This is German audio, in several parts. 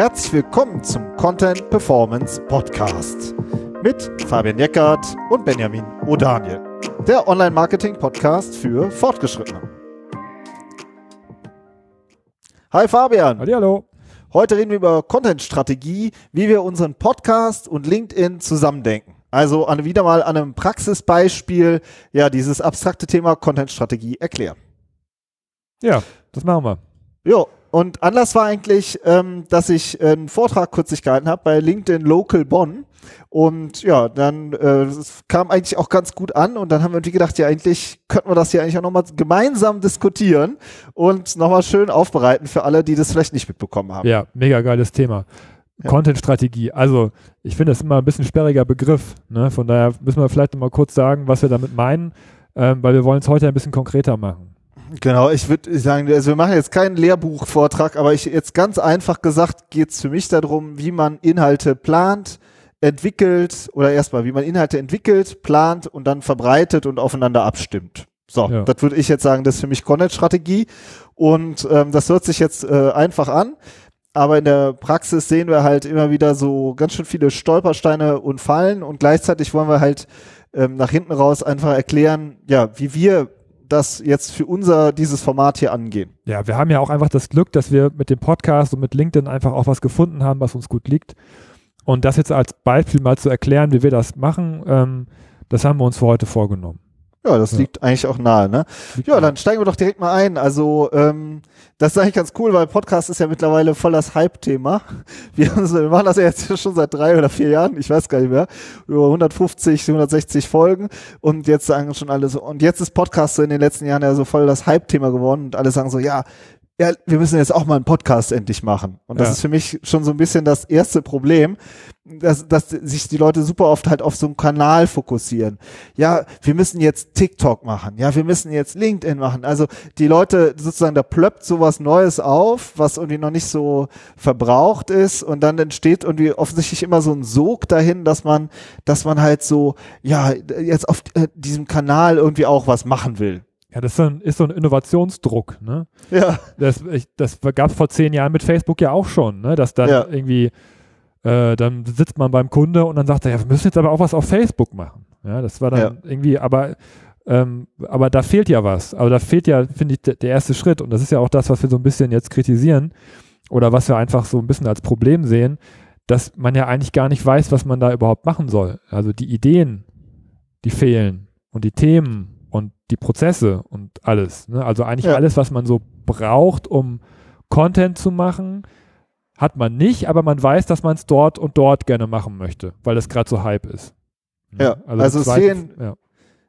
Herzlich willkommen zum Content Performance Podcast mit Fabian Jeckert und Benjamin O'Daniel, der Online-Marketing-Podcast für Fortgeschrittene. Hi Fabian. Hallo. Heute reden wir über Content-Strategie, wie wir unseren Podcast und LinkedIn zusammendenken. Also an, wieder mal an einem Praxisbeispiel, ja, dieses abstrakte Thema Content-Strategie erklären. Ja, das machen wir. Jo, und Anlass war eigentlich, ähm, dass ich einen Vortrag kürzlich gehalten habe bei LinkedIn Local Bonn. Und ja, dann äh, kam eigentlich auch ganz gut an und dann haben wir irgendwie gedacht, ja, eigentlich könnten wir das hier eigentlich auch nochmal gemeinsam diskutieren und nochmal schön aufbereiten für alle, die das vielleicht nicht mitbekommen haben. Ja, mega geiles Thema. Ja. Content-Strategie. Also, ich finde das immer ein bisschen sperriger Begriff. Ne? Von daher müssen wir vielleicht nochmal kurz sagen, was wir damit meinen, ähm, weil wir wollen es heute ein bisschen konkreter machen. Genau, ich würde sagen, also wir machen jetzt keinen Lehrbuchvortrag, aber ich jetzt ganz einfach gesagt geht es für mich darum, wie man Inhalte plant, entwickelt oder erstmal, wie man Inhalte entwickelt, plant und dann verbreitet und aufeinander abstimmt. So, ja. das würde ich jetzt sagen, das ist für mich Content-Strategie und ähm, das hört sich jetzt äh, einfach an, aber in der Praxis sehen wir halt immer wieder so ganz schön viele Stolpersteine und Fallen und gleichzeitig wollen wir halt ähm, nach hinten raus einfach erklären, ja, wie wir das jetzt für unser, dieses Format hier angehen. Ja, wir haben ja auch einfach das Glück, dass wir mit dem Podcast und mit LinkedIn einfach auch was gefunden haben, was uns gut liegt. Und das jetzt als Beispiel mal zu erklären, wie wir das machen, ähm, das haben wir uns für heute vorgenommen. Ja, das ja. liegt eigentlich auch nahe, ne? Ja, dann steigen wir doch direkt mal ein. Also, ähm, das ist eigentlich ganz cool, weil Podcast ist ja mittlerweile voll das Hype-Thema. Wir, wir, machen das ja jetzt schon seit drei oder vier Jahren, ich weiß gar nicht mehr, über 150, 160 Folgen und jetzt sagen schon alle so, und jetzt ist Podcast so in den letzten Jahren ja so voll das Hype-Thema geworden und alle sagen so, ja, ja, wir müssen jetzt auch mal einen Podcast endlich machen. Und das ja. ist für mich schon so ein bisschen das erste Problem, dass, dass sich die Leute super oft halt auf so einen Kanal fokussieren. Ja, wir müssen jetzt TikTok machen. Ja, wir müssen jetzt LinkedIn machen. Also die Leute sozusagen, da plöppt sowas Neues auf, was irgendwie noch nicht so verbraucht ist. Und dann entsteht irgendwie offensichtlich immer so ein Sog dahin, dass man, dass man halt so, ja, jetzt auf äh, diesem Kanal irgendwie auch was machen will. Ja, das ist so ein, ist so ein Innovationsdruck. Ne? Ja. Das, ich, das gab es vor zehn Jahren mit Facebook ja auch schon, ne? dass dann ja. irgendwie, äh, dann sitzt man beim Kunde und dann sagt er, ja, wir müssen jetzt aber auch was auf Facebook machen. Ja, das war dann ja. irgendwie, aber, ähm, aber da fehlt ja was. Aber da fehlt ja, finde ich, der erste Schritt. Und das ist ja auch das, was wir so ein bisschen jetzt kritisieren oder was wir einfach so ein bisschen als Problem sehen, dass man ja eigentlich gar nicht weiß, was man da überhaupt machen soll. Also die Ideen, die fehlen und die Themen und die Prozesse und alles. Ne? Also eigentlich ja. alles, was man so braucht, um Content zu machen, hat man nicht, aber man weiß, dass man es dort und dort gerne machen möchte, weil das gerade so Hype ist. Ne? Ja, also, also zweite, sehen, ja.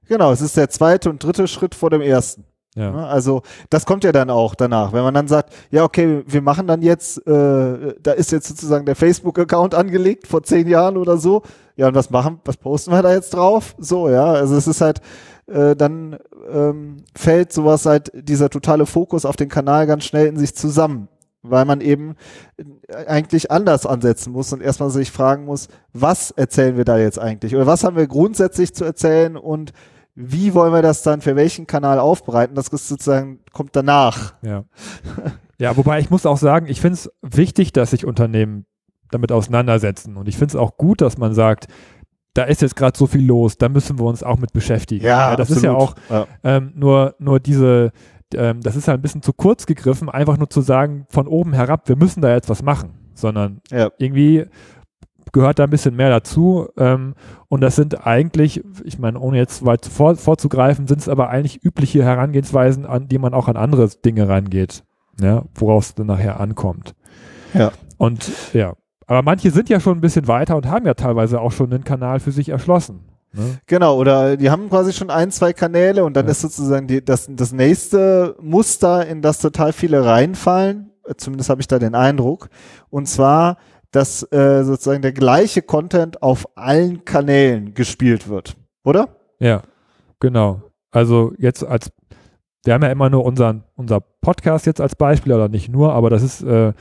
genau, es ist der zweite und dritte Schritt vor dem ersten. Ja. Ne? Also das kommt ja dann auch danach, wenn man dann sagt, ja okay, wir machen dann jetzt, äh, da ist jetzt sozusagen der Facebook-Account angelegt vor zehn Jahren oder so. Ja und was machen, was posten wir da jetzt drauf? So ja, also es ist halt, äh, dann ähm, fällt sowas halt, dieser totale Fokus auf den Kanal ganz schnell in sich zusammen, weil man eben äh, eigentlich anders ansetzen muss und erstmal sich fragen muss, was erzählen wir da jetzt eigentlich oder was haben wir grundsätzlich zu erzählen und wie wollen wir das dann für welchen Kanal aufbereiten? Das ist sozusagen kommt danach. Ja. Ja, wobei ich muss auch sagen, ich finde es wichtig, dass sich Unternehmen damit auseinandersetzen. Und ich finde es auch gut, dass man sagt, da ist jetzt gerade so viel los, da müssen wir uns auch mit beschäftigen. Ja, ja das absolut. ist ja auch ja. Ähm, nur, nur diese, ähm, das ist halt ein bisschen zu kurz gegriffen, einfach nur zu sagen, von oben herab, wir müssen da jetzt was machen, sondern ja. irgendwie gehört da ein bisschen mehr dazu. Ähm, und das sind eigentlich, ich meine, ohne jetzt weit vor, vorzugreifen, sind es aber eigentlich übliche Herangehensweisen, an die man auch an andere Dinge rangeht, ja, worauf es dann nachher ankommt. Ja. Und ja, aber manche sind ja schon ein bisschen weiter und haben ja teilweise auch schon einen Kanal für sich erschlossen. Ne? Genau, oder die haben quasi schon ein, zwei Kanäle und dann ja. ist sozusagen die, das, das nächste Muster, in das total viele reinfallen, zumindest habe ich da den Eindruck, und zwar, dass äh, sozusagen der gleiche Content auf allen Kanälen gespielt wird, oder? Ja, genau. Also jetzt als, wir haben ja immer nur unseren, unser Podcast jetzt als Beispiel, oder nicht nur, aber das ist äh,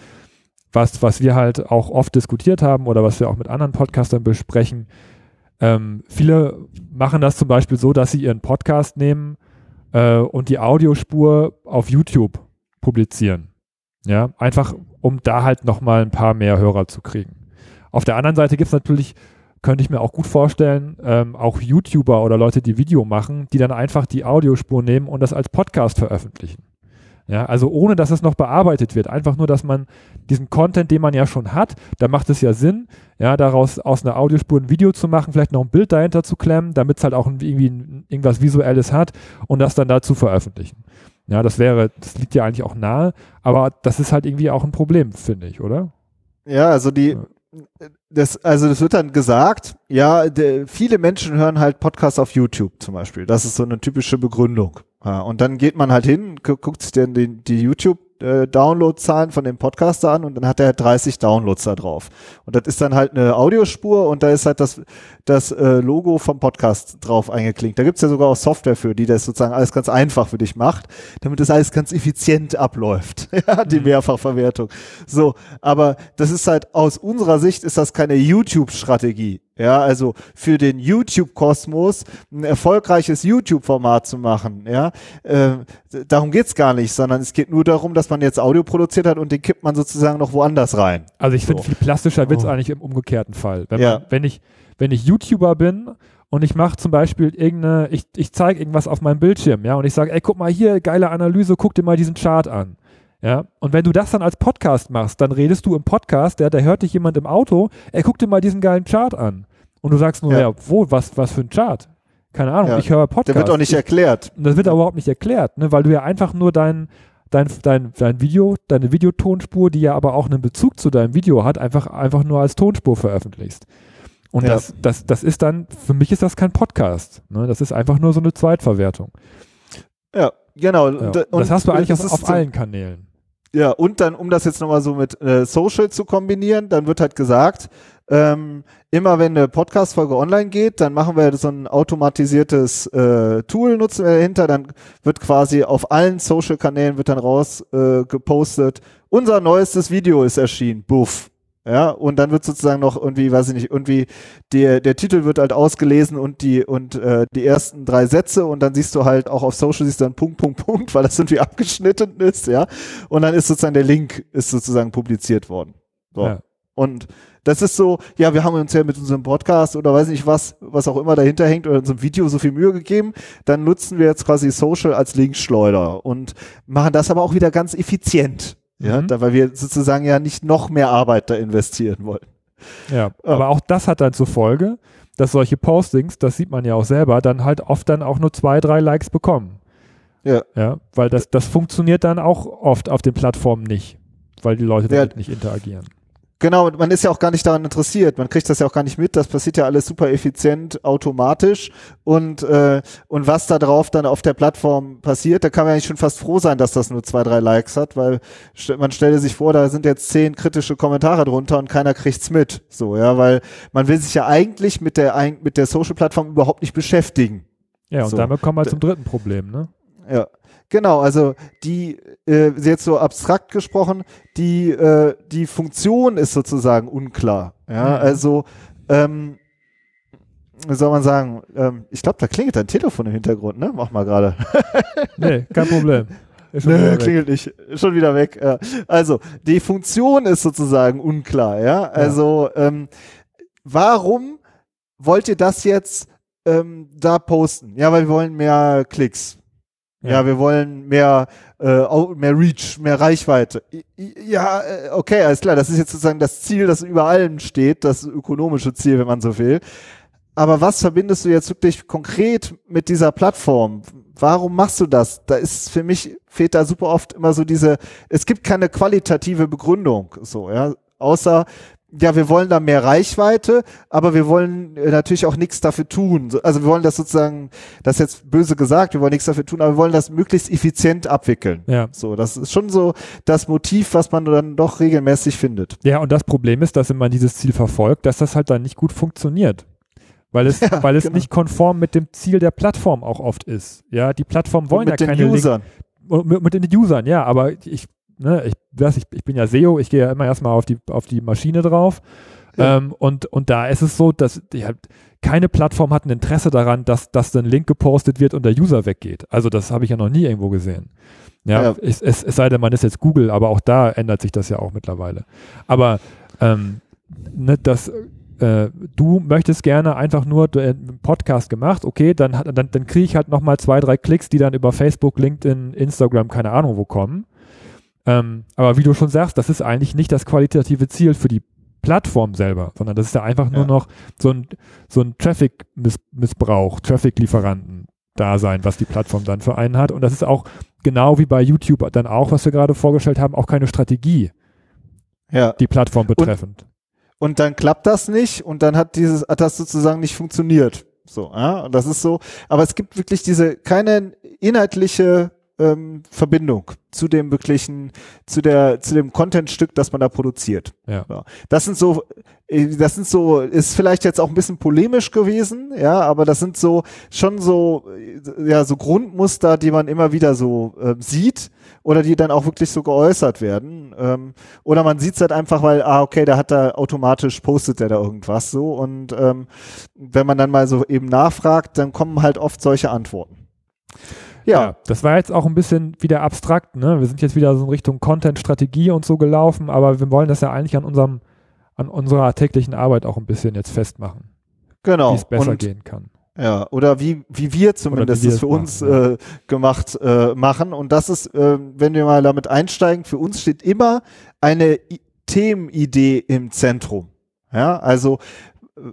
was, was wir halt auch oft diskutiert haben oder was wir auch mit anderen Podcastern besprechen. Ähm, viele machen das zum Beispiel so, dass sie ihren Podcast nehmen äh, und die Audiospur auf YouTube publizieren. Ja, einfach um da halt nochmal ein paar mehr Hörer zu kriegen. Auf der anderen Seite gibt es natürlich, könnte ich mir auch gut vorstellen, ähm, auch YouTuber oder Leute, die Video machen, die dann einfach die Audiospur nehmen und das als Podcast veröffentlichen. Ja, also ohne dass es noch bearbeitet wird. Einfach nur, dass man diesen Content, den man ja schon hat, da macht es ja Sinn, ja, daraus aus einer Audiospur ein Video zu machen, vielleicht noch ein Bild dahinter zu klemmen, damit es halt auch irgendwie irgendwas Visuelles hat und das dann da zu veröffentlichen. Ja, das wäre, das liegt ja eigentlich auch nahe, aber das ist halt irgendwie auch ein Problem, finde ich, oder? Ja, also die, das, also das wird dann gesagt, ja, de, viele Menschen hören halt Podcasts auf YouTube zum Beispiel. Das ist so eine typische Begründung. Ja, und dann geht man halt hin, guckt sich dann die, die YouTube äh, Downloadzahlen von dem Podcaster an und dann hat er 30 Downloads da drauf. Und das ist dann halt eine Audiospur und da ist halt das, das äh, Logo vom Podcast drauf eingeklinkt. Da gibt's ja sogar auch Software für, die das sozusagen alles ganz einfach für dich macht, damit das alles ganz effizient abläuft. ja, die mhm. Mehrfachverwertung. So, aber das ist halt aus unserer Sicht ist das keine YouTube-Strategie. Ja, also für den YouTube-Kosmos ein erfolgreiches YouTube-Format zu machen, ja, äh, darum geht's gar nicht, sondern es geht nur darum, dass man jetzt Audio produziert hat und den kippt man sozusagen noch woanders rein. Also ich so. finde, viel plastischer wird's oh. eigentlich im umgekehrten Fall. Wenn, ja. man, wenn, ich, wenn ich YouTuber bin und ich mache zum Beispiel irgendeine, ich, ich zeige irgendwas auf meinem Bildschirm, ja, und ich sage, ey, guck mal hier, geile Analyse, guck dir mal diesen Chart an. Ja, und wenn du das dann als Podcast machst, dann redest du im Podcast, ja, da hört dich jemand im Auto, ey, guck dir mal diesen geilen Chart an. Und du sagst nur, ja, ja wo, was, was für ein Chart? Keine Ahnung, ja. ich höre Podcast. Der wird auch nicht erklärt. das wird überhaupt nicht erklärt, ne, weil du ja einfach nur dein, dein, dein, dein Video, deine Videotonspur, die ja aber auch einen Bezug zu deinem Video hat, einfach, einfach nur als Tonspur veröffentlichst. Und ja. das, das, das ist dann, für mich ist das kein Podcast. Ne? Das ist einfach nur so eine Zweitverwertung. Ja, genau. Ja. Und, das hast du eigentlich auf, auf allen Kanälen. Ja, und dann, um das jetzt nochmal so mit äh, Social zu kombinieren, dann wird halt gesagt, ähm, immer wenn eine Podcast-Folge online geht, dann machen wir so ein automatisiertes äh, Tool, nutzen wir dahinter, dann wird quasi auf allen Social-Kanälen wird dann raus äh, gepostet, unser neuestes Video ist erschienen, buff. Ja, und dann wird sozusagen noch irgendwie, weiß ich nicht, irgendwie der, der Titel wird halt ausgelesen und die und äh, die ersten drei Sätze und dann siehst du halt auch auf Social siehst du dann Punkt, Punkt, Punkt, weil das irgendwie abgeschnitten ist, ja. Und dann ist sozusagen der Link ist sozusagen publiziert worden. So. Ja. Und das ist so, ja, wir haben uns ja mit unserem Podcast oder weiß nicht was, was auch immer dahinter hängt oder unserem Video so viel Mühe gegeben, dann nutzen wir jetzt quasi Social als Linkschleuder und machen das aber auch wieder ganz effizient. Ja, mhm. da, weil wir sozusagen ja nicht noch mehr Arbeit da investieren wollen. Ja, ja, aber auch das hat dann zur Folge, dass solche Postings, das sieht man ja auch selber, dann halt oft dann auch nur zwei, drei Likes bekommen. Ja. Ja, weil das, das funktioniert dann auch oft auf den Plattformen nicht, weil die Leute damit ja. nicht interagieren. Genau, man ist ja auch gar nicht daran interessiert. Man kriegt das ja auch gar nicht mit. Das passiert ja alles super effizient, automatisch. Und, äh, und was da drauf dann auf der Plattform passiert, da kann man eigentlich schon fast froh sein, dass das nur zwei, drei Likes hat, weil man stelle sich vor, da sind jetzt zehn kritische Kommentare drunter und keiner kriegt's mit. So, ja, weil man will sich ja eigentlich mit der, mit der Social-Plattform überhaupt nicht beschäftigen. Ja, und so. damit kommen wir zum dritten Problem, ne? Ja. Genau, also die, äh, jetzt so abstrakt gesprochen, die, äh, die Funktion ist sozusagen unklar. Ja, mhm. also, ähm, wie soll man sagen, ähm, ich glaube, da klingelt dein Telefon im Hintergrund, ne? Mach mal gerade. nee, kein Problem. Nee, klingelt nicht. Schon wieder weg. Ja. Also, die Funktion ist sozusagen unklar, ja. Also, ja. Ähm, warum wollt ihr das jetzt ähm, da posten? Ja, weil wir wollen mehr Klicks. Ja. ja, wir wollen mehr, äh, mehr Reach, mehr Reichweite. Ja, äh, okay, alles klar. Das ist jetzt sozusagen das Ziel, das über allem steht, das ökonomische Ziel, wenn man so will. Aber was verbindest du jetzt wirklich konkret mit dieser Plattform? Warum machst du das? Da ist für mich fehlt da super oft immer so diese, es gibt keine qualitative Begründung, so, ja. Außer ja, wir wollen da mehr Reichweite, aber wir wollen äh, natürlich auch nichts dafür tun. Also wir wollen das sozusagen, das ist jetzt böse gesagt, wir wollen nichts dafür tun, aber wir wollen das möglichst effizient abwickeln. Ja. So, das ist schon so das Motiv, was man dann doch regelmäßig findet. Ja, und das Problem ist, dass wenn man dieses Ziel verfolgt, dass das halt dann nicht gut funktioniert. Weil es, ja, weil es genau. nicht konform mit dem Ziel der Plattform auch oft ist. Ja, die Plattformen wollen ja keine den Usern. Link mit, mit den Usern, ja, aber ich ne, ich, weiß, ich, ich bin ja SEO, ich gehe ja immer erstmal auf die, auf die Maschine drauf. Ja. Ähm, und, und da ist es so, dass die halt, keine Plattform hat ein Interesse daran, dass, dass ein Link gepostet wird und der User weggeht. Also das habe ich ja noch nie irgendwo gesehen. Ja, ja. Es, es, es, sei denn, man ist jetzt Google, aber auch da ändert sich das ja auch mittlerweile. Aber ähm, ne, das äh, du möchtest gerne einfach nur einen Podcast gemacht, okay, dann, dann, dann kriege ich halt nochmal zwei, drei Klicks, die dann über Facebook, LinkedIn, Instagram, keine Ahnung wo kommen. Ähm, aber wie du schon sagst, das ist eigentlich nicht das qualitative Ziel für die Plattform selber, sondern das ist ja einfach nur noch so ein, so ein Traffic-Missbrauch, Traffic-Lieferanten-Dasein, was die Plattform dann für einen hat. Und das ist auch genau wie bei YouTube dann auch, was wir gerade vorgestellt haben, auch keine Strategie, ja. die Plattform betreffend. Und, und dann klappt das nicht und dann hat dieses, hat das sozusagen nicht funktioniert. So, ja, und das ist so, aber es gibt wirklich diese keine inhaltliche ähm, Verbindung zu dem wirklichen, zu der, zu dem Content-Stück, das man da produziert. Ja. ja. Das sind so, äh, das sind so, ist vielleicht jetzt auch ein bisschen polemisch gewesen, ja, aber das sind so schon so, äh, ja, so Grundmuster, die man immer wieder so äh, sieht oder die dann auch wirklich so geäußert werden. Ähm, oder man sieht es halt einfach, weil, ah, okay, da hat er automatisch postet er da irgendwas so und ähm, wenn man dann mal so eben nachfragt, dann kommen halt oft solche Antworten. Ja. ja. das war jetzt auch ein bisschen wieder abstrakt. Ne? Wir sind jetzt wieder so in Richtung Content-Strategie und so gelaufen, aber wir wollen das ja eigentlich an unserem, an unserer täglichen Arbeit auch ein bisschen jetzt festmachen. Genau. Wie es besser und, gehen kann. Ja, oder wie, wie wir zumindest es für uns machen, ja. äh, gemacht äh, machen. Und das ist, äh, wenn wir mal damit einsteigen, für uns steht immer eine I Themenidee im Zentrum. Ja, also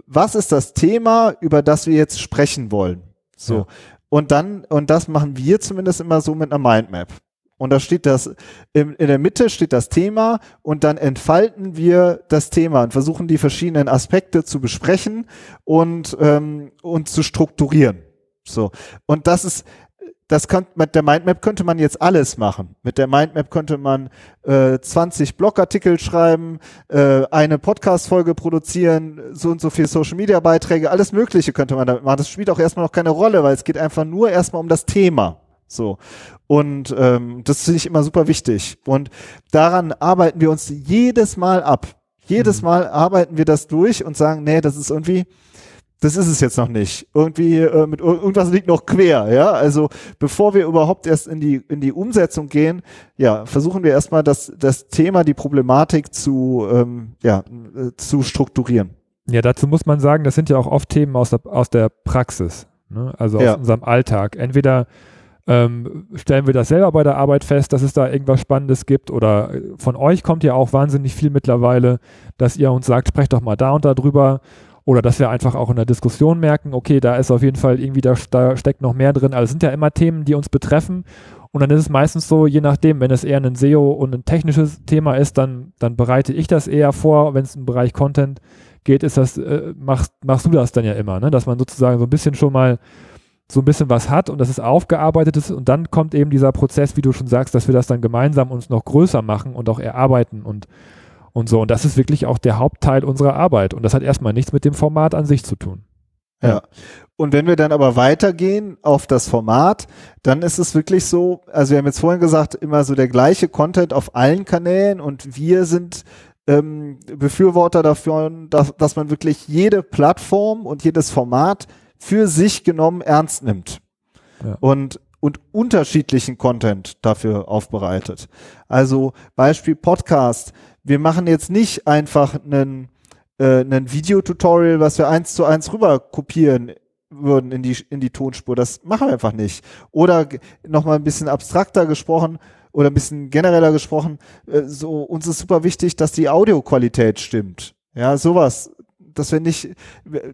was ist das Thema, über das wir jetzt sprechen wollen? So. Ja. Und dann, und das machen wir zumindest immer so mit einer Mindmap. Und da steht das, in, in der Mitte steht das Thema und dann entfalten wir das Thema und versuchen die verschiedenen Aspekte zu besprechen und, ähm, und zu strukturieren. So. Und das ist, das kann, mit der Mindmap könnte man jetzt alles machen. Mit der Mindmap könnte man äh, 20 Blogartikel schreiben, äh, eine Podcast-Folge produzieren, so und so viel Social-Media-Beiträge, alles Mögliche könnte man damit machen. Das spielt auch erstmal noch keine Rolle, weil es geht einfach nur erstmal um das Thema. So. Und ähm, das finde ich immer super wichtig. Und daran arbeiten wir uns jedes Mal ab. Jedes mhm. Mal arbeiten wir das durch und sagen, nee, das ist irgendwie, das ist es jetzt noch nicht. Irgendwie äh, mit irgendwas liegt noch quer, ja. Also bevor wir überhaupt erst in die in die Umsetzung gehen, ja, versuchen wir erstmal das das Thema, die Problematik zu ähm, ja äh, zu strukturieren. Ja, dazu muss man sagen, das sind ja auch oft Themen aus der aus der Praxis, ne? also aus ja. unserem Alltag. Entweder ähm, stellen wir das selber bei der Arbeit fest, dass es da irgendwas Spannendes gibt oder äh, von euch kommt ja auch wahnsinnig viel mittlerweile, dass ihr uns sagt, sprecht doch mal da und da drüber oder dass wir einfach auch in der Diskussion merken, okay, da ist auf jeden Fall irgendwie, da, da steckt noch mehr drin. Also es sind ja immer Themen, die uns betreffen. Und dann ist es meistens so, je nachdem, wenn es eher ein SEO und ein technisches Thema ist, dann, dann bereite ich das eher vor. Wenn es im Bereich Content geht, ist das, äh, machst, machst du das dann ja immer, ne? dass man sozusagen so ein bisschen schon mal so ein bisschen was hat und dass es aufgearbeitet ist und dann kommt eben dieser Prozess, wie du schon sagst, dass wir das dann gemeinsam uns noch größer machen und auch erarbeiten und und so. Und das ist wirklich auch der Hauptteil unserer Arbeit. Und das hat erstmal nichts mit dem Format an sich zu tun. Ja. Und wenn wir dann aber weitergehen auf das Format, dann ist es wirklich so, also wir haben jetzt vorhin gesagt, immer so der gleiche Content auf allen Kanälen und wir sind ähm, Befürworter dafür, dass, dass man wirklich jede Plattform und jedes Format für sich genommen ernst nimmt. Ja. Und und unterschiedlichen Content dafür aufbereitet. Also Beispiel Podcast wir machen jetzt nicht einfach einen, äh, einen Videotutorial, was wir eins zu eins rüber kopieren würden in die, in die Tonspur. Das machen wir einfach nicht. Oder nochmal ein bisschen abstrakter gesprochen oder ein bisschen genereller gesprochen, äh, so, uns ist super wichtig, dass die Audioqualität stimmt. Ja, sowas dass wir nicht,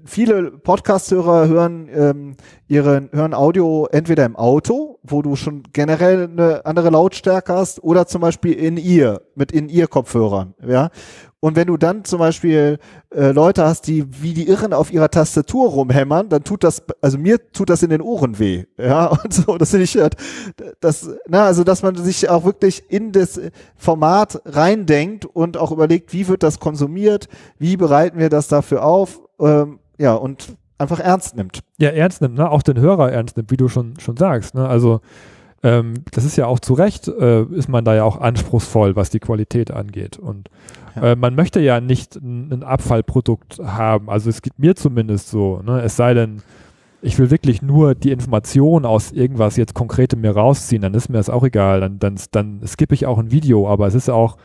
viele Podcast-Hörer hören ähm, ihre, hören Audio entweder im Auto, wo du schon generell eine andere Lautstärke hast, oder zum Beispiel in ihr, mit in ihr Kopfhörern, ja. Und wenn du dann zum Beispiel äh, Leute hast, die wie die Irren auf ihrer Tastatur rumhämmern, dann tut das, also mir tut das in den Ohren weh. Ja, und so, das finde ich, halt, das, na, also dass man sich auch wirklich in das Format reindenkt und auch überlegt, wie wird das konsumiert, wie bereiten wir das dafür auf, ähm, ja, und einfach ernst nimmt. Ja, ernst nimmt, ne? Auch den Hörer ernst nimmt, wie du schon, schon sagst, ne? Also, ähm, das ist ja auch zu Recht, äh, ist man da ja auch anspruchsvoll, was die Qualität angeht. Und ja. äh, man möchte ja nicht ein, ein, Abfallprodukt haben. Also es geht mir zumindest so. Ne? Es sei denn, ich will wirklich nur die Information aus irgendwas jetzt Konkretem mir rausziehen, dann ist mir das auch egal. Dann, dann, dann skippe ich auch ein Video, aber es ist auch,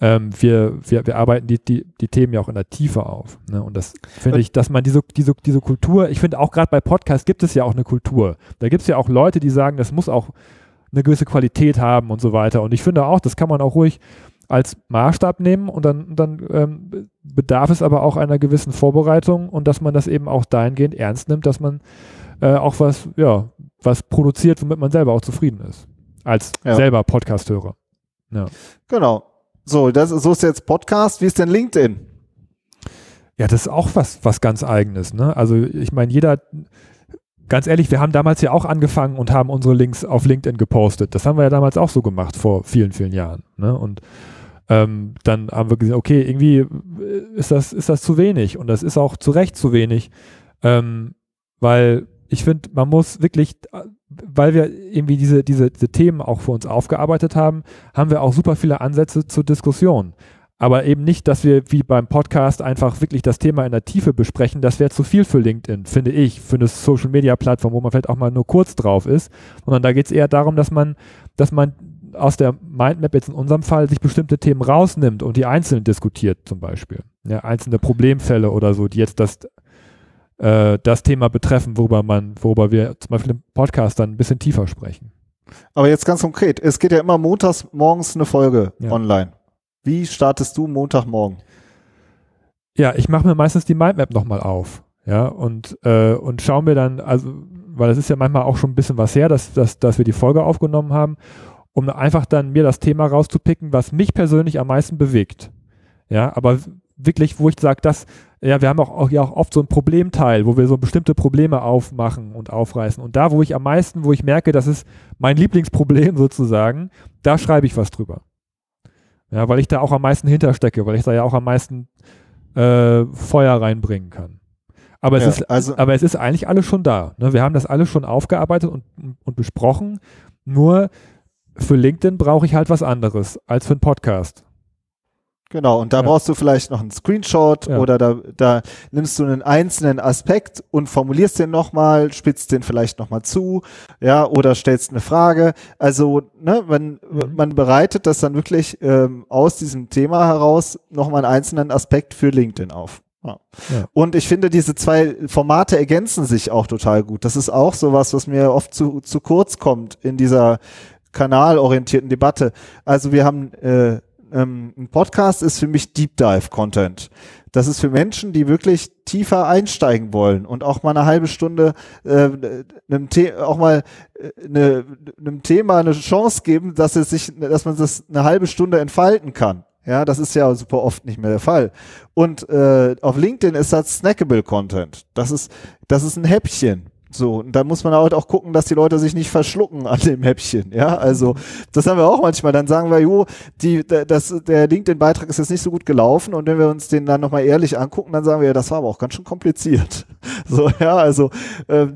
ähm, wir, wir, wir arbeiten die, die, die Themen ja auch in der Tiefe auf. Ne? Und das finde ich, dass man diese, diese, diese Kultur, ich finde auch gerade bei Podcasts gibt es ja auch eine Kultur. Da gibt es ja auch Leute, die sagen, das muss auch eine gewisse Qualität haben und so weiter. Und ich finde auch, das kann man auch ruhig als Maßstab nehmen und dann, dann ähm, bedarf es aber auch einer gewissen Vorbereitung und dass man das eben auch dahingehend ernst nimmt, dass man äh, auch was, ja, was produziert, womit man selber auch zufrieden ist. Als ja. selber Podcast-Hörer. Ja. Genau. So, das, so ist jetzt Podcast. Wie ist denn LinkedIn? Ja, das ist auch was, was ganz eigenes. Ne? Also ich meine, jeder, ganz ehrlich, wir haben damals ja auch angefangen und haben unsere Links auf LinkedIn gepostet. Das haben wir ja damals auch so gemacht vor vielen, vielen Jahren. Ne? Und ähm, dann haben wir gesehen, okay, irgendwie ist das, ist das zu wenig und das ist auch zu Recht zu wenig, ähm, weil ich finde, man muss wirklich, weil wir irgendwie diese, diese, diese Themen auch für uns aufgearbeitet haben, haben wir auch super viele Ansätze zur Diskussion. Aber eben nicht, dass wir wie beim Podcast einfach wirklich das Thema in der Tiefe besprechen. Das wäre zu viel für LinkedIn, finde ich, für eine Social Media Plattform, wo man vielleicht auch mal nur kurz drauf ist. Sondern da geht es eher darum, dass man, dass man aus der Mindmap jetzt in unserem Fall sich bestimmte Themen rausnimmt und die einzeln diskutiert, zum Beispiel. Ja, einzelne Problemfälle oder so, die jetzt das äh, das Thema betreffen, worüber man, worüber wir zum Beispiel im Podcast dann ein bisschen tiefer sprechen. Aber jetzt ganz konkret, es geht ja immer montags morgens eine Folge ja. online. Wie startest du Montagmorgen? Ja, ich mache mir meistens die Mindmap nochmal auf. Ja, und, äh, und schaue mir dann, also, weil es ist ja manchmal auch schon ein bisschen was her, dass, dass, dass wir die Folge aufgenommen haben, um einfach dann mir das Thema rauszupicken, was mich persönlich am meisten bewegt. Ja, aber wirklich, wo ich sage, das, ja, wir haben auch, auch, ja auch oft so ein Problemteil, wo wir so bestimmte Probleme aufmachen und aufreißen. Und da, wo ich am meisten, wo ich merke, das ist mein Lieblingsproblem sozusagen, da schreibe ich was drüber. Ja, weil ich da auch am meisten hinterstecke, weil ich da ja auch am meisten äh, Feuer reinbringen kann. Aber es, ja, ist, also, aber es ist eigentlich alles schon da. Ne? Wir haben das alles schon aufgearbeitet und, und besprochen. Nur für LinkedIn brauche ich halt was anderes als für einen Podcast. Genau, und da ja. brauchst du vielleicht noch einen Screenshot ja. oder da, da nimmst du einen einzelnen Aspekt und formulierst den nochmal, spitzt den vielleicht nochmal zu, ja, oder stellst eine Frage. Also, ne, man, mhm. man bereitet das dann wirklich ähm, aus diesem Thema heraus nochmal einen einzelnen Aspekt für LinkedIn auf. Ja. Und ich finde, diese zwei Formate ergänzen sich auch total gut. Das ist auch sowas, was mir oft zu, zu kurz kommt in dieser kanalorientierten Debatte. Also wir haben äh, ähm, ein Podcast ist für mich Deep Dive Content. Das ist für Menschen, die wirklich tiefer einsteigen wollen und auch mal eine halbe Stunde äh, einem The auch mal äh, eine, einem Thema eine Chance geben, dass es sich, dass man das eine halbe Stunde entfalten kann. Ja, das ist ja super oft nicht mehr der Fall. Und äh, auf LinkedIn ist das snackable Content. Das ist, das ist ein Häppchen. So, und da muss man halt auch gucken, dass die Leute sich nicht verschlucken an dem Häppchen. Ja, also das haben wir auch manchmal. Dann sagen wir, jo, die, das, der LinkedIn-Beitrag ist jetzt nicht so gut gelaufen und wenn wir uns den dann nochmal ehrlich angucken, dann sagen wir, ja, das war aber auch ganz schön kompliziert. So, ja, also äh,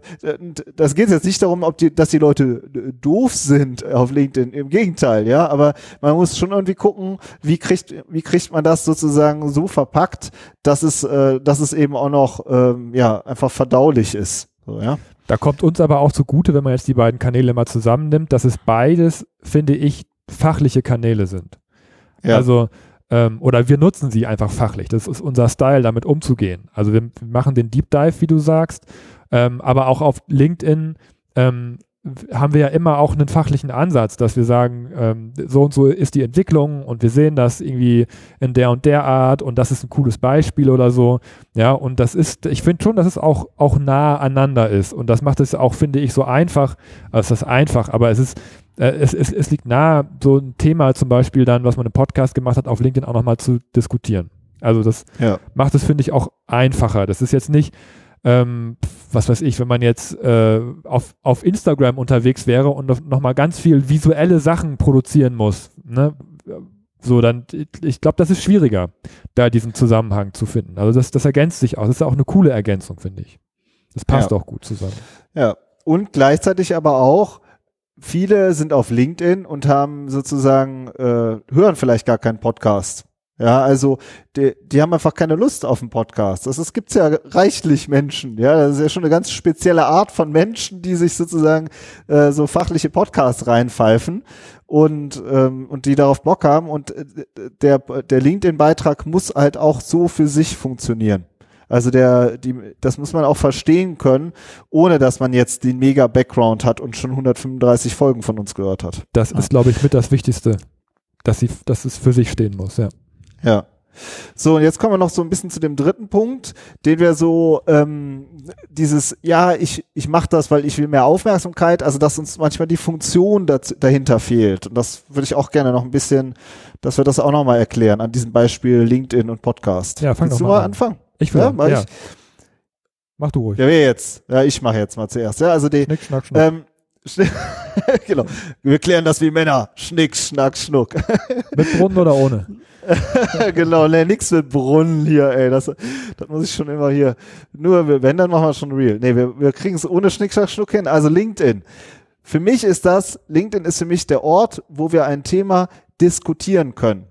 das geht jetzt nicht darum, ob die, dass die Leute doof sind auf LinkedIn. Im Gegenteil, ja, aber man muss schon irgendwie gucken, wie kriegt, wie kriegt man das sozusagen so verpackt, dass es, äh, dass es eben auch noch ähm, ja einfach verdaulich ist. So, ja. Da kommt uns aber auch zugute, wenn man jetzt die beiden Kanäle mal zusammennimmt, dass es beides, finde ich, fachliche Kanäle sind. Ja. Also, ähm, oder wir nutzen sie einfach fachlich. Das ist unser Style, damit umzugehen. Also wir machen den Deep Dive, wie du sagst, ähm, aber auch auf LinkedIn ähm, haben wir ja immer auch einen fachlichen Ansatz, dass wir sagen, ähm, so und so ist die Entwicklung und wir sehen das irgendwie in der und der Art und das ist ein cooles Beispiel oder so. Ja, und das ist, ich finde schon, dass es auch, auch nah aneinander ist und das macht es auch, finde ich, so einfach, also das ist einfach, aber es ist, äh, es, es, es liegt nahe, so ein Thema zum Beispiel dann, was man im Podcast gemacht hat, auf LinkedIn auch nochmal zu diskutieren. Also das ja. macht es, finde ich, auch einfacher. Das ist jetzt nicht, ähm, was weiß ich, wenn man jetzt äh, auf, auf Instagram unterwegs wäre und nochmal ganz viel visuelle Sachen produzieren muss, ne? So, dann, ich glaube, das ist schwieriger, da diesen Zusammenhang zu finden. Also das, das ergänzt sich auch. Das ist auch eine coole Ergänzung, finde ich. Das passt ja. auch gut zusammen. Ja, und gleichzeitig aber auch, viele sind auf LinkedIn und haben sozusagen, äh, hören vielleicht gar keinen Podcast. Ja, also die, die haben einfach keine Lust auf einen Podcast. Das, das gibt's ja reichlich Menschen. Ja, das ist ja schon eine ganz spezielle Art von Menschen, die sich sozusagen äh, so fachliche Podcasts reinpfeifen und ähm, und die darauf Bock haben. Und äh, der der LinkedIn-Beitrag muss halt auch so für sich funktionieren. Also der, die, das muss man auch verstehen können, ohne dass man jetzt den mega Background hat und schon 135 Folgen von uns gehört hat. Das ist, glaube ich, mit das Wichtigste, dass sie, dass es für sich stehen muss, ja. Ja. So, und jetzt kommen wir noch so ein bisschen zu dem dritten Punkt, den wir so, ähm, dieses, ja, ich, ich mache das, weil ich will mehr Aufmerksamkeit, also dass uns manchmal die Funktion dazu, dahinter fehlt. Und das würde ich auch gerne noch ein bisschen, dass wir das auch nochmal erklären an diesem Beispiel LinkedIn und Podcast. Ja, fang Willst doch du mal mal an. anfangen? Ich will, Ja, mach ja. ich. Mach du ruhig. Ja, wer jetzt? Ja, ich mache jetzt mal zuerst. Ja, also die, Schnick, schnack, schnuck. ähm, genau. Wir klären das wie Männer. Schnick, schnack, schnuck. Mit Brunnen oder ohne? genau, ne, nix mit Brunnen hier, ey. Das, das muss ich schon immer hier. Nur, wenn, dann machen wir schon real. Nee, wir, wir kriegen es ohne Schnick, schnack, schnuck hin. Also LinkedIn. Für mich ist das, LinkedIn ist für mich der Ort, wo wir ein Thema diskutieren können.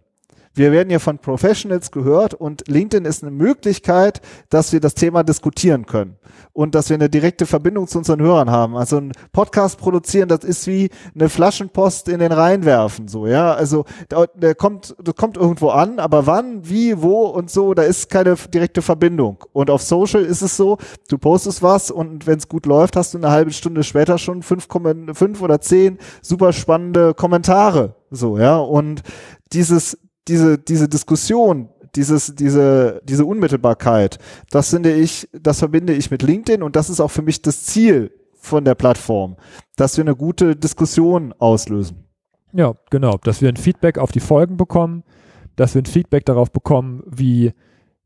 Wir werden ja von Professionals gehört und LinkedIn ist eine Möglichkeit, dass wir das Thema diskutieren können und dass wir eine direkte Verbindung zu unseren Hörern haben. Also ein Podcast produzieren, das ist wie eine Flaschenpost in den Rhein werfen, so, ja. Also der, der kommt, das kommt irgendwo an, aber wann, wie, wo und so, da ist keine direkte Verbindung. Und auf Social ist es so, du postest was und wenn es gut läuft, hast du eine halbe Stunde später schon fünf, fünf oder zehn super spannende Kommentare, so, ja. Und dieses diese, diese Diskussion, dieses, diese, diese Unmittelbarkeit, das finde ich, das verbinde ich mit LinkedIn und das ist auch für mich das Ziel von der Plattform, dass wir eine gute Diskussion auslösen. Ja, genau. Dass wir ein Feedback auf die Folgen bekommen, dass wir ein Feedback darauf bekommen, wie,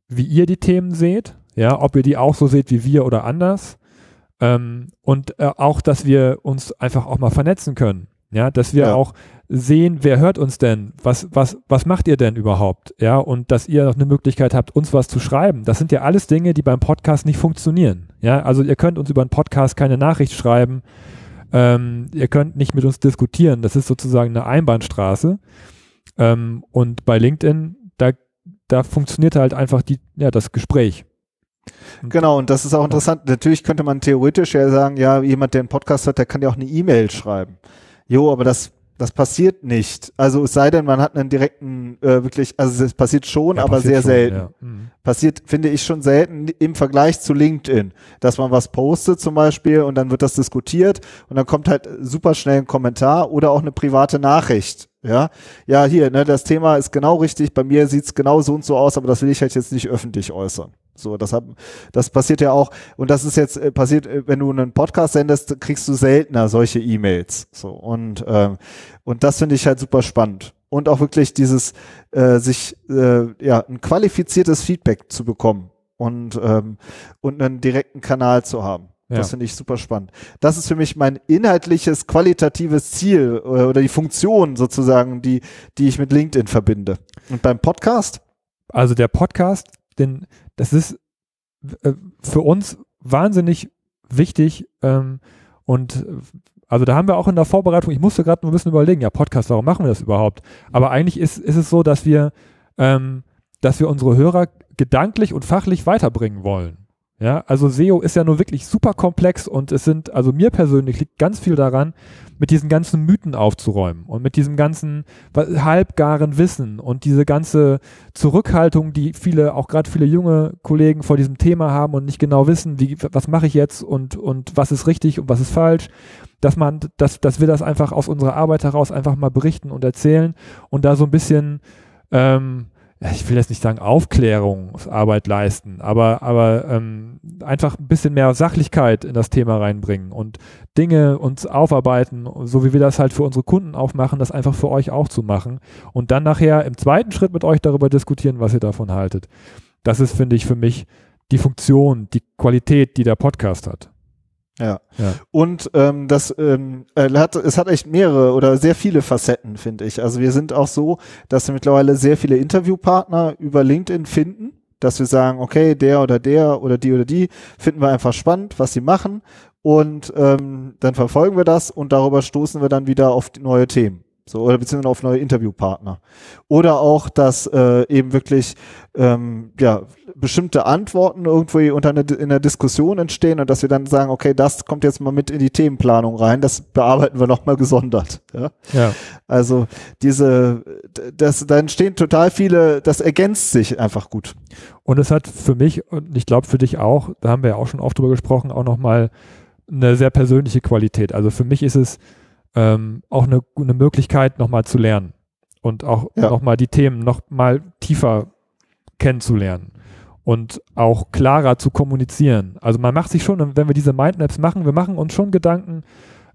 wie ihr die Themen seht, ja, ob ihr die auch so seht wie wir oder anders. Ähm, und äh, auch, dass wir uns einfach auch mal vernetzen können. Ja, dass wir Ja. auch sehen, wer hört uns denn? Was, was, was macht ihr denn überhaupt? Ja, und dass ihr noch eine Möglichkeit habt, uns was zu schreiben. Das sind ja alles Dinge, die beim Podcast nicht funktionieren. Ja, also ihr könnt uns über einen Podcast keine Nachricht schreiben. Ähm, ihr könnt nicht mit uns diskutieren. Das ist sozusagen eine Einbahnstraße. Ähm, und bei LinkedIn, da, da funktioniert halt einfach die, ja, das Gespräch. Genau, und das ist auch interessant. Natürlich könnte man theoretisch ja sagen, ja, jemand, der einen Podcast hat, der kann ja auch eine E-Mail schreiben. Jo, aber das, das passiert nicht. Also es sei denn, man hat einen direkten, äh, wirklich, also es passiert schon, Ja, aber passiert sehr schon, selten. Ja. Mhm. passiert, finde ich, schon selten im Vergleich zu LinkedIn, dass man was postet zum Beispiel und dann wird das diskutiert und dann kommt halt super schnell ein Kommentar oder auch eine private Nachricht. Ja, ja, hier, ne, das Thema ist genau richtig, bei mir sieht's genau so und so aus, aber das will ich halt jetzt nicht öffentlich äußern. So, das hat, das passiert ja auch, und das ist jetzt äh, passiert, äh, wenn du einen Podcast sendest, kriegst du seltener solche E-Mails. So, und, ähm, und das finde ich halt super spannend. Und auch wirklich dieses, äh, sich, äh, ja, ein qualifiziertes Feedback zu bekommen und, ähm, und einen direkten Kanal zu haben. Ja. Das finde ich super spannend. Das ist für mich mein inhaltliches, qualitatives Ziel äh, oder die Funktion sozusagen, die, die ich mit LinkedIn verbinde. Und beim Podcast? Also der Podcast, den, das ist äh, für uns wahnsinnig wichtig ähm, und äh, also da haben wir auch in der Vorbereitung, ich musste gerade ein bisschen überlegen, ja Podcast, warum machen wir das überhaupt? Aber eigentlich ist, ist es so, dass wir, ähm, dass wir unsere Hörer gedanklich und fachlich weiterbringen wollen. Ja, also SEO ist ja nur wirklich super komplex und es sind, also mir persönlich liegt ganz viel daran, mit diesen ganzen Mythen aufzuräumen und mit diesem ganzen halbgaren Wissen und diese ganze Zurückhaltung, die viele, auch gerade viele junge Kollegen vor diesem Thema haben und nicht genau wissen, wie, was mache ich jetzt und, und was ist richtig und was ist falsch, dass man, dass, dass wir das einfach aus unserer Arbeit heraus einfach mal berichten und erzählen und da so ein bisschen, ähm, ich will jetzt nicht sagen Aufklärungsarbeit leisten, aber, aber ähm, einfach ein bisschen mehr Sachlichkeit in das Thema reinbringen und Dinge uns aufarbeiten, so wie wir das halt für unsere Kunden auch machen, das einfach für euch auch zu machen und dann nachher im zweiten Schritt mit euch darüber diskutieren, was ihr davon haltet. Das ist, finde ich, für mich die Funktion, die Qualität, die der Podcast hat. Ja. Ja. Und ähm, das ähm, äh, hat, es hat echt mehrere oder sehr viele Facetten, finde ich. Also wir sind auch so, dass wir mittlerweile sehr viele Interviewpartner über LinkedIn finden, dass wir sagen, okay, der oder der oder die oder die finden wir einfach spannend, was sie machen. und ähm, dann verfolgen wir das und darüber stoßen wir dann wieder auf neue Themen. So, oder beziehungsweise auf neue Interviewpartner. Oder auch, dass äh, eben wirklich ähm, ja, bestimmte Antworten irgendwie unter eine, in der Diskussion entstehen und dass wir dann sagen, okay, das kommt jetzt mal mit in die Themenplanung rein, das bearbeiten wir nochmal gesondert. Ja? ja. Also diese, das, da entstehen total viele, das ergänzt sich einfach gut. Und es hat für mich, und ich glaube für dich auch, da haben wir ja auch schon oft drüber gesprochen, auch nochmal eine sehr persönliche Qualität. Also für mich ist es ähm, auch eine, eine Möglichkeit, nochmal zu lernen und auch ja. nochmal die Themen nochmal tiefer kennenzulernen und auch klarer zu kommunizieren. Also man macht sich schon, wenn wir diese Mindmaps machen, wir machen uns schon Gedanken,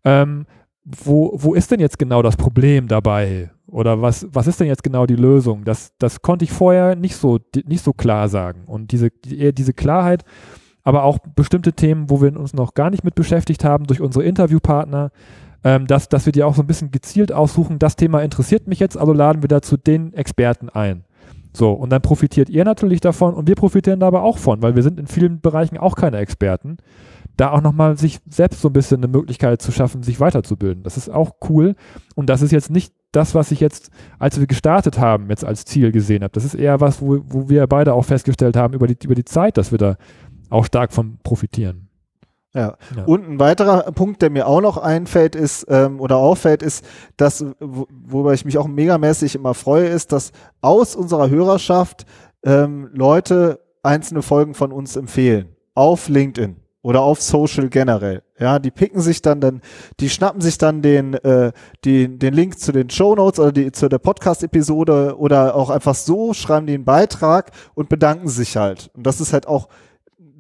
ähm, wo, wo ist denn jetzt genau das Problem dabei? Oder was, was ist denn jetzt genau die Lösung? Das, das konnte ich vorher nicht so, nicht so klar sagen. Und diese, die, diese Klarheit, aber auch bestimmte Themen, wo wir uns noch gar nicht mit beschäftigt haben, durch unsere Interviewpartner, ähm, dass, dass wir die auch so ein bisschen gezielt aussuchen, das Thema interessiert mich jetzt, also laden wir dazu den Experten ein. So, und dann profitiert ihr natürlich davon und wir profitieren dabei auch von, weil wir sind in vielen Bereichen auch keine Experten. Da auch nochmal sich selbst so ein bisschen eine Möglichkeit zu schaffen, sich weiterzubilden. Das ist auch cool. Und das ist jetzt nicht das, was ich jetzt, als wir gestartet haben, jetzt als Ziel gesehen habe. Das ist eher was, wo, wo wir beide auch festgestellt haben über die, über die Zeit, dass wir da auch stark von profitieren. Ja. ja. Und ein weiterer Punkt, der mir auch noch einfällt, ist ähm, oder auffällt, ist, dass, wo, wobei ich mich auch megamäßig immer freue, ist, dass aus unserer Hörerschaft ähm, Leute einzelne Folgen von uns empfehlen. Auf LinkedIn oder auf Social generell. Ja, die picken sich dann, dann die schnappen sich dann den, äh, die, den Link zu den Show Notes oder die, zu der Podcast-Episode oder auch einfach so, schreiben die einen Beitrag und bedanken sich halt. Und das ist halt auch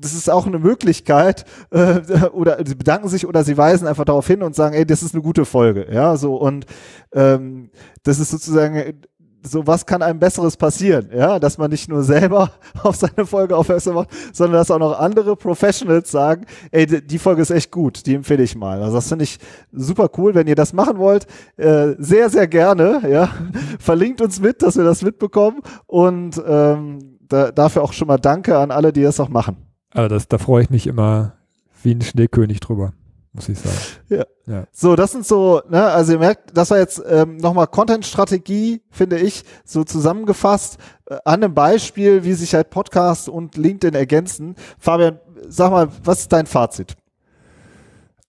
das ist auch eine Möglichkeit, äh, oder sie bedanken sich oder sie weisen einfach darauf hin und sagen, ey, das ist eine gute Folge, ja, so und ähm, das ist sozusagen so, was kann einem Besseres passieren, ja, dass man nicht nur selber auf seine Folge aufmerksam macht, sondern dass auch noch andere Professionals sagen, ey, die Folge ist echt gut, die empfehle ich mal. Also das finde ich super cool, wenn ihr das machen wollt, äh, sehr, sehr gerne, ja, verlinkt uns mit, dass wir das mitbekommen und ähm, da, dafür auch schon mal Danke an alle, die das auch machen. Also das, da freue ich mich immer wie ein Schneekönig drüber, muss ich sagen. Ja. ja. So, das sind so, ne, also ihr merkt, das war jetzt ähm, nochmal Content-Strategie, finde ich, so zusammengefasst äh, an einem Beispiel, wie sich halt Podcast und LinkedIn ergänzen. Fabian, sag mal, was ist dein Fazit?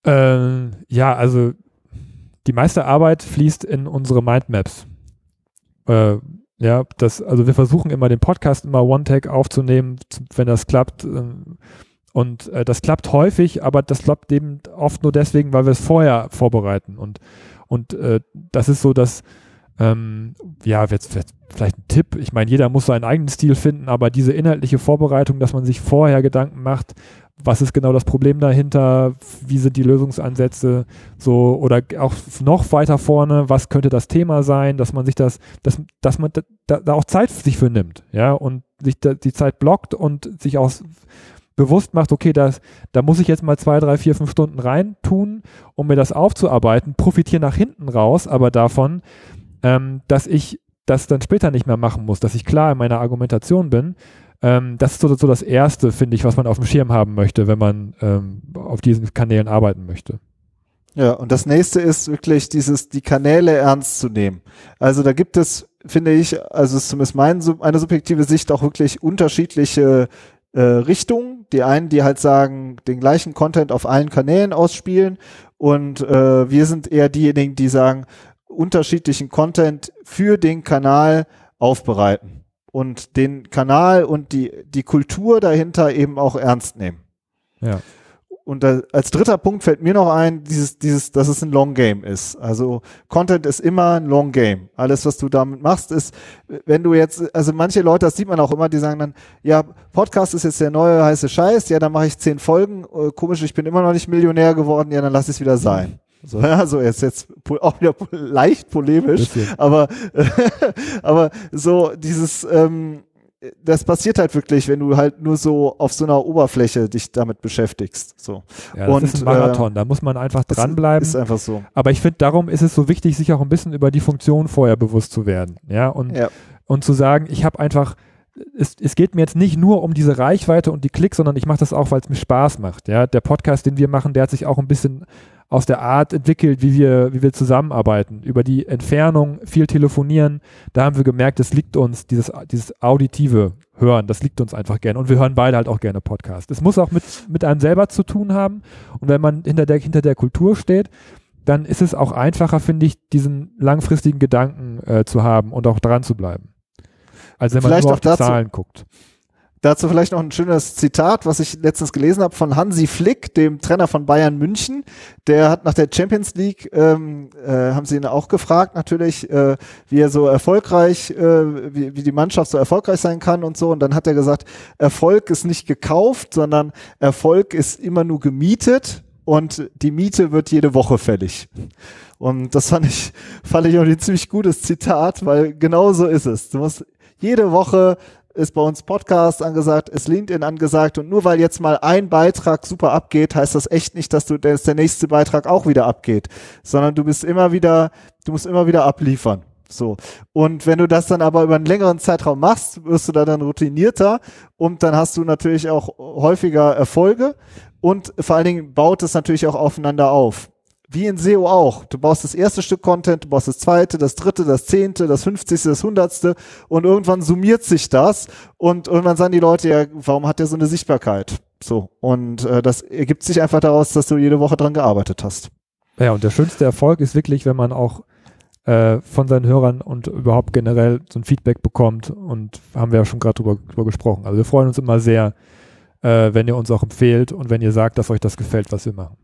Ähm, ja, also die meiste Arbeit fließt in unsere Mindmaps. Äh, ja, das, also wir versuchen immer den Podcast immer One-Tag aufzunehmen, wenn das klappt. Ähm, und äh, das klappt häufig, aber das klappt eben oft nur deswegen, weil wir es vorher vorbereiten. Und, und äh, das ist so, dass, ähm, ja, jetzt, jetzt vielleicht ein Tipp. Ich meine, jeder muss seinen eigenen Stil finden, aber diese inhaltliche Vorbereitung, dass man sich vorher Gedanken macht, was ist genau das Problem dahinter, wie sind die Lösungsansätze, so oder auch noch weiter vorne, was könnte das Thema sein, dass man sich das, dass, dass man da, da auch Zeit sich für nimmt, ja, und sich da, die Zeit blockt und sich auch bewusst macht, okay, das, da muss ich jetzt mal zwei, drei, vier, fünf Stunden rein tun, um mir das aufzuarbeiten, profitiere nach hinten raus, aber davon, ähm, dass ich das dann später nicht mehr machen muss, dass ich klar in meiner Argumentation bin, ähm, das ist so, so das Erste, finde ich, was man auf dem Schirm haben möchte, wenn man ähm, auf diesen Kanälen arbeiten möchte. Ja, und das nächste ist wirklich dieses, die Kanäle ernst zu nehmen. Also da gibt es, finde ich, also ist zumindest mein, eine subjektive Sicht auch wirklich unterschiedliche äh, Richtungen. Die einen, die halt sagen, den gleichen Content auf allen Kanälen ausspielen und äh, wir sind eher diejenigen, die sagen, unterschiedlichen Content für den Kanal aufbereiten und den Kanal und die, die Kultur dahinter eben auch ernst nehmen. Ja. Und da, als dritter Punkt fällt mir noch ein, dieses, dieses, dass es ein Long Game ist. Also Content ist immer ein Long Game. Alles, was du damit machst, ist, wenn du jetzt, also manche Leute, das sieht man auch immer, die sagen dann, ja, Podcast ist jetzt der neue heiße Scheiß, ja, dann mache ich zehn Folgen, äh, komisch, ich bin immer noch nicht Millionär geworden, ja, dann lass es wieder sein. So, ja, so ist jetzt auch wieder leicht polemisch, aber, aber so dieses, ähm, das passiert halt wirklich, wenn du halt nur so auf so einer Oberfläche dich damit beschäftigst. So. Ja, das und, ist ein Marathon, äh, da muss man einfach dranbleiben. Ist einfach so. Aber ich finde, darum ist es so wichtig, sich auch ein bisschen über die Funktion vorher bewusst zu werden. Ja, und, ja. und zu sagen, ich habe einfach es, es geht mir jetzt nicht nur um diese Reichweite und die Klicks, sondern ich mache das auch, weil es mir Spaß macht. Ja, der Podcast, den wir machen, der hat sich auch ein bisschen aus der Art entwickelt, wie wir, wie wir zusammenarbeiten. Über die Entfernung, viel telefonieren, da haben wir gemerkt, es liegt uns, dieses, dieses auditive Hören, das liegt uns einfach gerne. Und wir hören beide halt auch gerne Podcasts. Es muss auch mit, mit einem selber zu tun haben. Und wenn man hinter der, hinter der Kultur steht, dann ist es auch einfacher, finde ich, diesen langfristigen Gedanken äh, zu haben und auch dran zu bleiben. Also wenn man vielleicht nur auf die dazu, Zahlen guckt. Dazu vielleicht noch ein schönes Zitat, was ich letztens gelesen habe von Hansi Flick, dem Trainer von Bayern München. Der hat nach der Champions League, ähm, äh, haben sie ihn auch gefragt natürlich, äh, wie er so erfolgreich, äh, wie, wie die Mannschaft so erfolgreich sein kann und so. Und dann hat er gesagt, Erfolg ist nicht gekauft, sondern Erfolg ist immer nur gemietet und die Miete wird jede Woche fällig. Und das fand ich, fand ich auch ein ziemlich gutes Zitat, weil genau so ist es. Du musst jede Woche ist bei uns Podcast angesagt, ist LinkedIn angesagt und nur weil jetzt mal ein Beitrag super abgeht, heißt das echt nicht, dass du dass der nächste Beitrag auch wieder abgeht, sondern du bist immer wieder, du musst immer wieder abliefern. So. Und wenn du das dann aber über einen längeren Zeitraum machst, wirst du da dann routinierter und dann hast du natürlich auch häufiger Erfolge und vor allen Dingen baut es natürlich auch aufeinander auf. Wie in SEO auch. Du baust das erste Stück Content, du baust das zweite, das dritte, das zehnte, das fünfzigste, das hundertste und irgendwann summiert sich das und irgendwann sagen die Leute ja, warum hat der so eine Sichtbarkeit? So. Und äh, das ergibt sich einfach daraus, dass du jede Woche dran gearbeitet hast. Ja, und der schönste Erfolg ist wirklich, wenn man auch äh, von seinen Hörern und überhaupt generell so ein Feedback bekommt und haben wir ja schon gerade drüber, drüber gesprochen. Also wir freuen uns immer sehr, äh, wenn ihr uns auch empfehlt und wenn ihr sagt, dass euch das gefällt, was wir machen.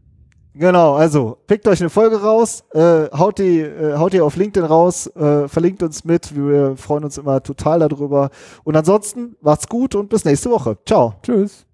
Genau, also pickt euch eine Folge raus, äh, haut, die, äh, haut die auf LinkedIn raus, äh, verlinkt uns mit. Wir freuen uns immer total darüber. Und ansonsten macht's gut und bis nächste Woche. Ciao. Tschüss.